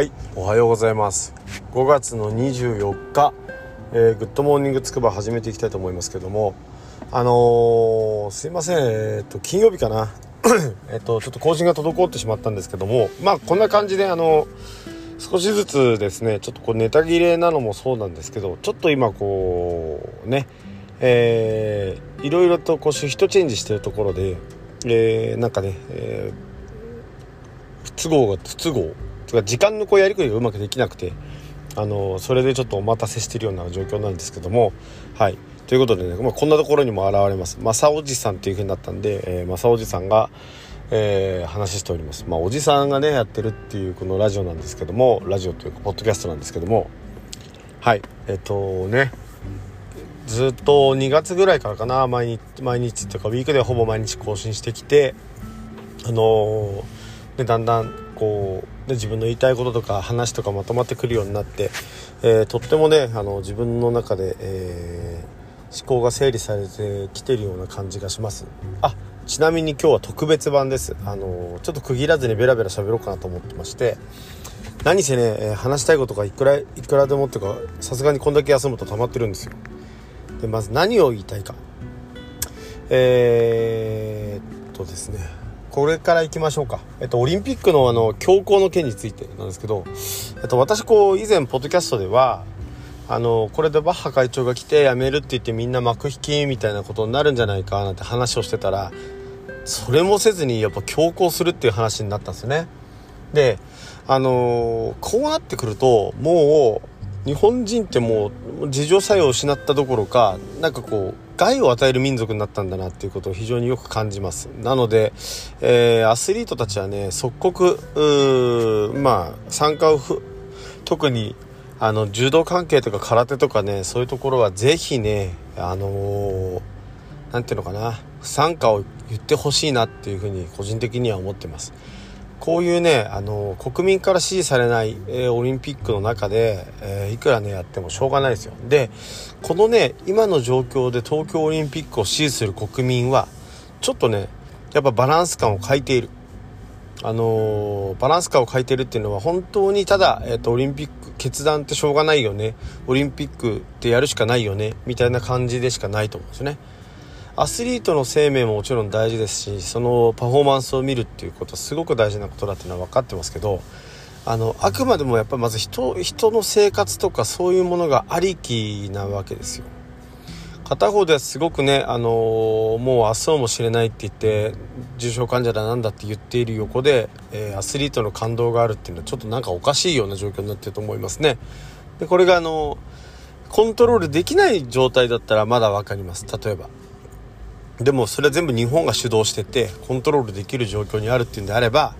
はいおはようございます。5月の24日、えー、グッドモーニングつくば始めていきたいと思いますけどもあのー、すいませんえっ、と金曜日かな。えっとちょっと更新が滞ってしまったんですけどもまあこんな感じであの少しずつですねちょっとこうネタ切れなのもそうなんですけどちょっと今こうねえー、いろいろとこうシフトチェンジしてるところで、えー、なんかね、えー、不都合が不都合。とか時間のこうやりくりがうまくできなくてあのそれでちょっとお待たせしてるような状況なんですけどもはい。ということでね、まあ、こんなところにも現れます。正おじさんっていう風になったんで、えー、正おじさんが、えー、話しております。まあおじさんがねやってるっていうこのラジオなんですけどもラジオというかポッドキャストなんですけどもはい。えっ、とねずっと2月ぐらいからかな毎日毎日っていうかウィークでほぼ毎日更新してきてあのー、でだんだんこうで自分の言いたいこととか話とかまとまってくるようになって、えー、とってもねあの自分の中で、えー、思考が整理されてきてるような感じがします。あちなみに今日は特別版です。あのちょっと区切らずにベラベラ喋ろうかなと思ってまして何せね、え話したいことがいくらいくらでもっていうかさすがにこんだけ休むと溜まってるんですよ。でまず何を言いたいか。えー、っとですねこれから行きましょうか。えっと、オリンピックのあの、強行の件についてなんですけど、えっと、私こう、以前、ポッドキャストでは、あの、これでバッハ会長が来て辞めるって言ってみんな幕引きみたいなことになるんじゃないかなんて話をしてたら、それもせずにやっぱ強行するっていう話になったんですね。で、あのこうなってくると、もう、日本人ってもう、自助作用を失ったどころか、なんかこう、害を与える民族になったんだなっていうことを非常によく感じます。なので、えー、アスリートたちはね即刻まあ参加を特にあの柔道関係とか空手とかねそういうところはぜひねあのー、ていうのかな不参加を言ってほしいなっていうふうに個人的には思ってます。こういうねあの国民から支持されない、えー、オリンピックの中で、えー、いくらねやってもしょうがないですよ。でこのね今の状況で東京オリンピックを支持する国民はちょっとねやっぱバランス感を欠いている。あのー、バランス感を欠いているっていうのは本当にただ、えーと、オリンピック決断ってしょうがないよね。オリンピックってやるしかないよね。みたいな感じでしかないと思うんですよね。アスリートの生命ももちろん大事ですしそのパフォーマンスを見るっていうことはすごく大事なことだっていうのは分かってますけどあのあくまでもやっぱりまず人人の生活とかそういうものがありきなわけですよ。片方ではすごくね、あのー、もう明日もしれないって言って重症患者だなんだって言っている横で、えー、アスリートの感動があるっていうのはちょっとなんかおかしいような状況になってると思いますね。でこれがあのコントロールできない状態だったらまだ分かります。例えばでもそれは全部日本が主導しててコントロールできる状況にあるっていうんであれば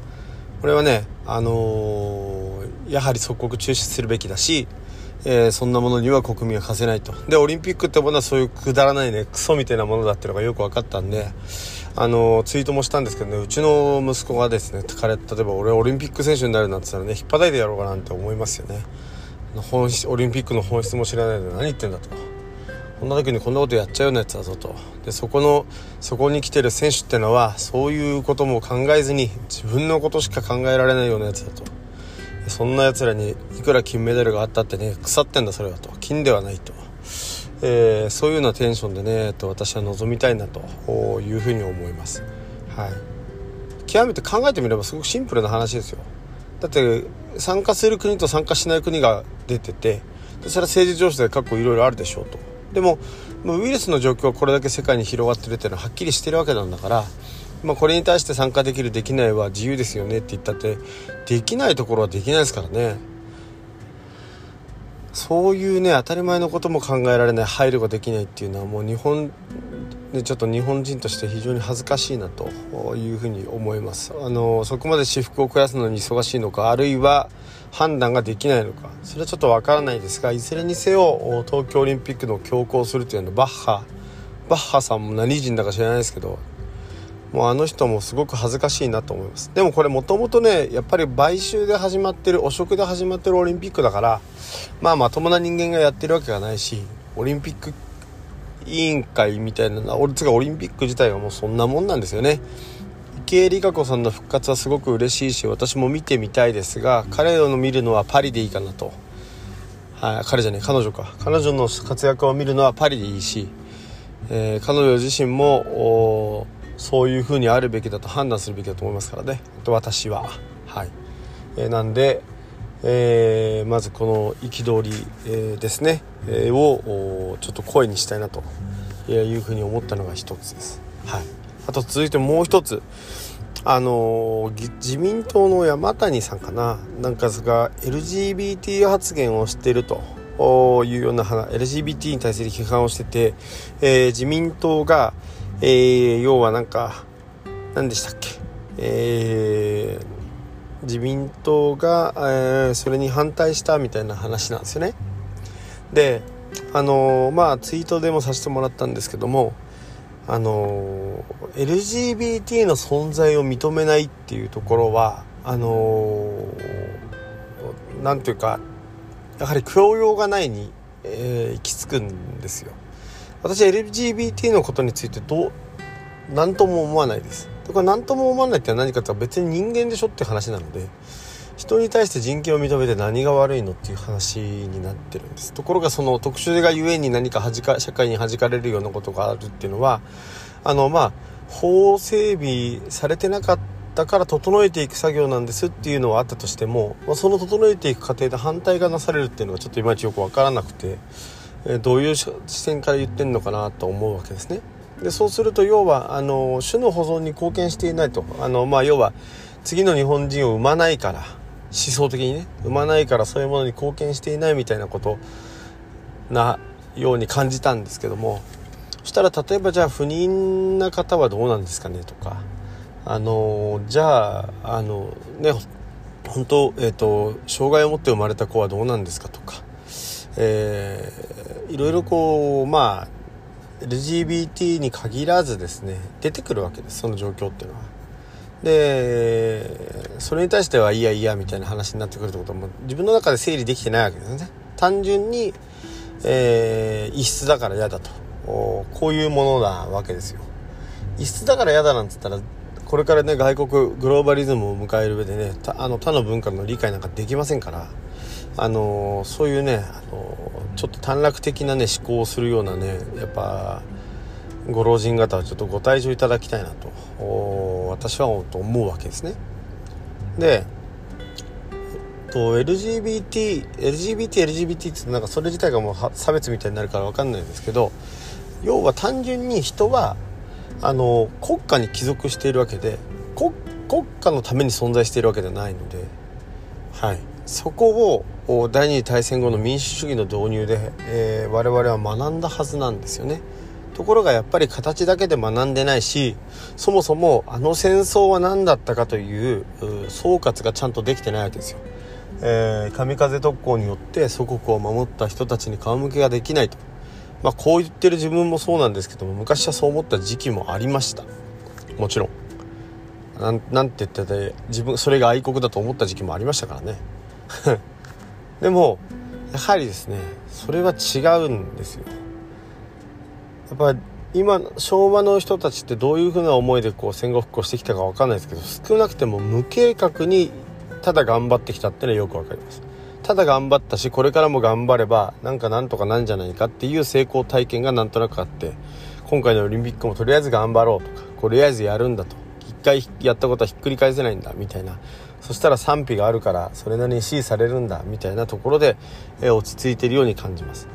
これはね、あのー、やはり即刻中止するべきだし、えー、そんなものには国民は課せないとでオリンピックってものはそういうくだらないねクソみたいなものだっていうのがよく分かったんで、あのー、ツイートもしたんですけどねうちの息子がですね彼例えば俺オリンピック選手になるなんて言ったらね引っ張いてやろうかなんて思いますよね本オリンピックの本質も知らないで何言ってんだと。こんな時にこんなことやっちゃうようなやつだぞと。でそこのそこに来てる選手ってのはそういうことも考えずに自分のことしか考えられないようなやつだと。そんなやつらにいくら金メダルがあったってね腐ってんだそれはと。金ではないと、えー、そういうようなテンションでねと私は望みたいなというふうに思います。はい。極めて考えてみればすごくシンプルな話ですよ。だって参加する国と参加しない国が出ててそれは政治上司で過去いろいろあるでしょうと。でもウイルスの状況はこれだけ世界に広がってるっていうのははっきりしてるわけなんだから、まあ、これに対して参加できるできないは自由ですよねって言ったってできないところはできないですからね。そういうね当たり前のことも考えられない配慮ができないっていうのはもう日本でちょっと日本人として非常に恥ずかしいなというふうに思います。あのそこまで私服を増やすのに忙しいのかあるいは判断ができないのかそれはちょっとわからないですがいずれにせよ東京オリンピックの強行するというのはバッハバッハさんも何人だか知らないですけどもうあの人もすごく恥ずかしいなと思います。でもこれもともとねやっぱり買収で始まってる汚職で始まってるオリンピックだからまあまともな人間がやってるわけがないしオリンピック委員会みたいな俺つがオリンピック自体はもうそんなもんなんですよね。池江璃花子さんの復活はすごく嬉しいし私も見てみたいですが彼を見るのはパリでいいかなと、はい、彼じゃね彼女か。彼女の活躍を見るのはパリでいいし、えー、彼女自身もそういう風にあるべきだと判断するべきだと思いますからね。私は。はい、えー、なんで、えー、まずこの憤り、えー、ですね、えー、をちょっと声にしたいなと。いうふうに思ったのが一つです。はい、あと続いてもう一つ。あの自民党の山谷さんかな。なんかが LGBT 発言をしていると。いうような LGBT に対する批判をしてて、えー、自民党が、えー、要はなんか何でしたっけ、えー、自民党が、えー、それに反対したみたいな話なんですよね。であのまあツイートでもさせてもらったんですけどもあの LGBT の存在を認めないっていうところはあのなんていうかやはり教養がないに、え、行き着くんですよ私 LGBT のことについてどう何とも思わないですだから何とも思わないって何かって別に人間でしょって話なので人に対して人権を認めて何が悪いのっていう話になってるんですところがその特殊がゆえに何かか社会に弾かれるようなことがあるっていうのはあのまあ法整備されてなかったから整えていく作業なんですっていうのはあったとしても、まあ、その整えていく過程で反対がなされるっていうのはちょっといまいちよく分からなくて、えどういう視線から言ってんのかなと思うわけですね。でそうすると要はあの種の保存に貢献していないと。あの、まあ、要は次の日本人を生まないから思想的にね生まないからそういうものに貢献していないみたいなことなように感じたんですけどもそしたら例えばじゃあ不妊な方はどうなんですかねとかあのじゃああのね本当、えーと、障害を持って生まれた子はどうなんですかとか、えー、いろいろこうまあ LGBT に限らずですね出てくるわけですその状況っていうのは。でそれに対してはいやいやみたいな話になってくるってことも自分の中で整理できてないわけですね。単純に、えー、異質だから嫌だと。こういうものなわけですよ。異質だから嫌だなんつったらこれからね外国グローバリズムを迎える上でねあの他の文化の理解なんかできませんからあのそういうねあのちょっと短絡的なね思考をするようなねやっぱご老人方はちょっとご退場いただきたいなと私は思うわけですね。でと LGBT LGBT LGBT ってなんかそれ自体がもう差別みたいになるから分かんないんですけど要は単純に人はあの国家に帰属しているわけで国家のために存在しているわけではないので、はい、そこを第二次大戦後の民主主義の導入で、えー、我々は学んだはずなんですよね。ところがやっぱり形だけで学んでないしそもそもあの戦争は何だったかという総括がちゃんとできてないわけですよ。えー、神風特攻によって祖国を守った人たちに顔向けができないと、まあ、こう言ってる自分もそうなんですけども昔はそう思った時期もありましたもちろんなんて言ってて自分それが愛国だと思った時期もありましたからね でもやはりですねそれは違うんですよ。やっぱ今昭和の人たちってどういうふうな思いでこう戦後復興してきたか分かんないですけど少なくても無計画にただ頑張ってきたっていうのはよく分かります。ただ頑張ったしこれからも頑張ればなんかなんとかなんじゃないかっていう成功体験がなんとなくあって今回のオリンピックもとりあえず頑張ろうとかとりあえずやるんだと。一回やったことはひっくり返せないんだみたいなそしたら賛否があるからそれなりに支持されるんだみたいなところで、え落ち着いているように感じます。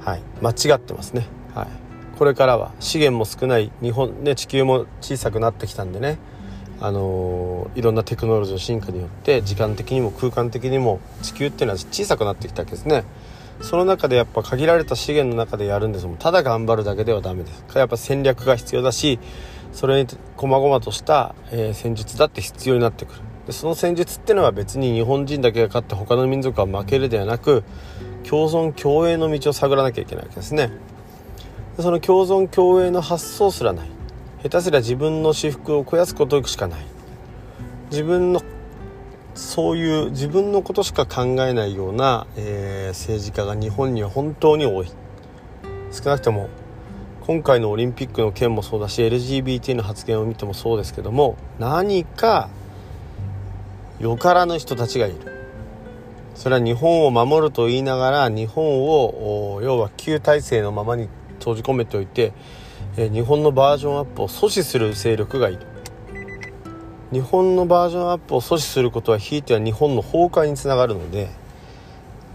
はい。間違ってますね。はい。これからは資源も少ない日本ね地球も小さくなってきたんでね。あのー、いろんなテクノロジーの進化によって時間的にも空間的にも地球っていうのは小さくなってきたわけですね。その中でやっぱ限られた資源の中でやるんです。もただ頑張るだけではダメです。やっぱ戦略が必要だしそれに細々とした、えー、戦術だって必要になってくる。でその戦術っていうのは別に日本人だけが勝って他の民族は負けるではなく共存共栄の道を探らなきゃいけないわけですね。その共存共栄の発想すらない。下手すりゃ自分の私服を肥やすことしかない。自分のそういう自分のことしか考えないような、えー、政治家が日本には本当に多い。少なくとも今回のオリンピックの件もそうだし LGBT の発言を見てもそうですけども何かよからぬ人たちがいる。それは日本を守ると言いながら日本を要は旧体制のままに閉じ込めておいて、日本のバージョンアップを阻止する勢力がいる。日本のバージョンアップを阻止することはひいては日本の崩壊につながるので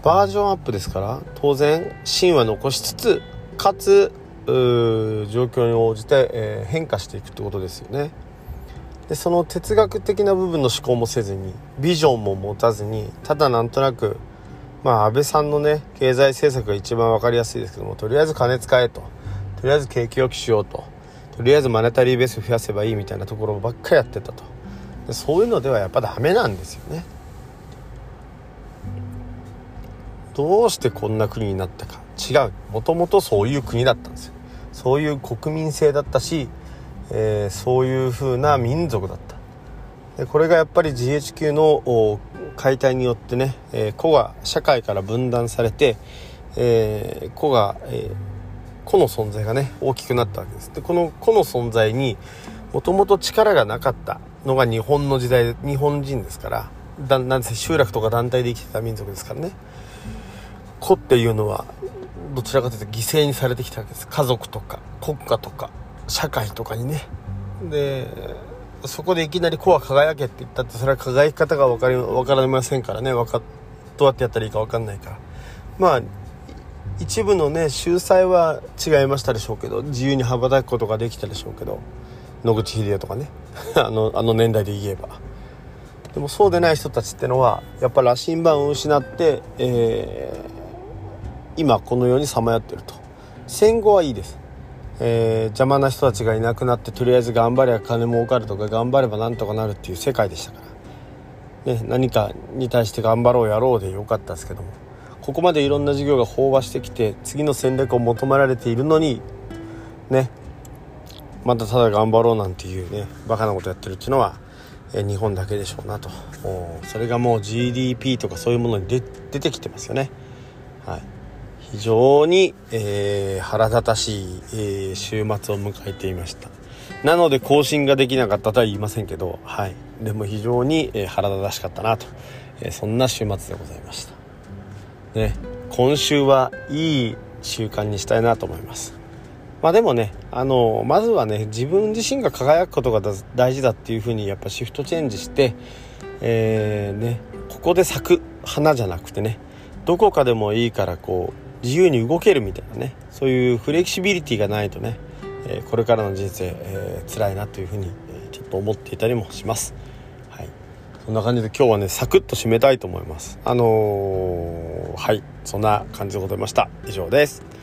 バージョンアップですから当然芯は残しつつかつ状況に応じて、えー、変化していくってことですよね。でその哲学的な部分の思考もせずにビジョンも持たずにただなんとなくまあ安倍さんのね経済政策が一番分かりやすいですけどもとりあえず金使えと。とりあえず景気良くしようと。とりあえずマネタリーベース増やせばいいみたいなところばっかりやってたと。でそういうのではやっぱダメなんですよね。どうしてこんな国になったか。違う。もともとそういう国だったんですよ。そういう国民性だったしえー、そういう風な民族だった。でこれがやっぱり GHQ の解体によってね、えー、個が社会から分断されて、えー、個が、えー、個の存在がね大きくなったわけです。でこの個の存在にもともと力がなかったのが日本の時代日本人ですからだなんせ集落とか団体で生きてた民族ですからね。個っていうのはどちらかというと犠牲にされてきたわけです。家族とか国家とか。社会とかにね。でそこでいきなり「子は輝け」って言ったってそれは輝き方が分かり分かりませんからね。かどうやってやったらいいか分かんないから。まあ一部のね秀才は違いましたでしょうけど自由に羽ばたくことができたでしょうけど野口英世とかね。あのあの年代で言えば。でもそうでない人たちってのはやっぱ羅針盤を失って、えー、今この世にさまよってると。戦後はいいです。えー、邪魔な人たちがいなくなってとりあえず頑張れば金儲かるとか頑張ればなんとかなるっていう世界でしたから、ね、何かに対して頑張ろうやろうでよかったですけども。ここまでいろんな事業が飽和してきて次の戦略を求められているのにねまたただ頑張ろうなんていうねバカなことやってるっていうのは、えー、日本だけでしょうなと。それがもう GDP とかそういうものに出てきてますよね。はい。非常に、えー、腹立たしい、えー、週末を迎えていました。なので更新ができなかったとは言いませんけどはい。でも非常に、えー、腹立たしかったなと、えそんな週末でございました。ね。今週はいい習慣にしたいなと思います。まあでもねあのまずはね自分自身が輝くことが大事だっていうふうにやっぱシフトチェンジしてえー、ねここで咲く花じゃなくてねどこかでもいいからこう自由に動けるみたいなねそういうフレキシビリティがないとね、え、これからの人生、えー、辛いなというふうに、え、ちょっと思っていたりもします。はい、そんな感じで今日はねサクッと締めたいと思います。あのー、はいそんな感じでございました。以上です。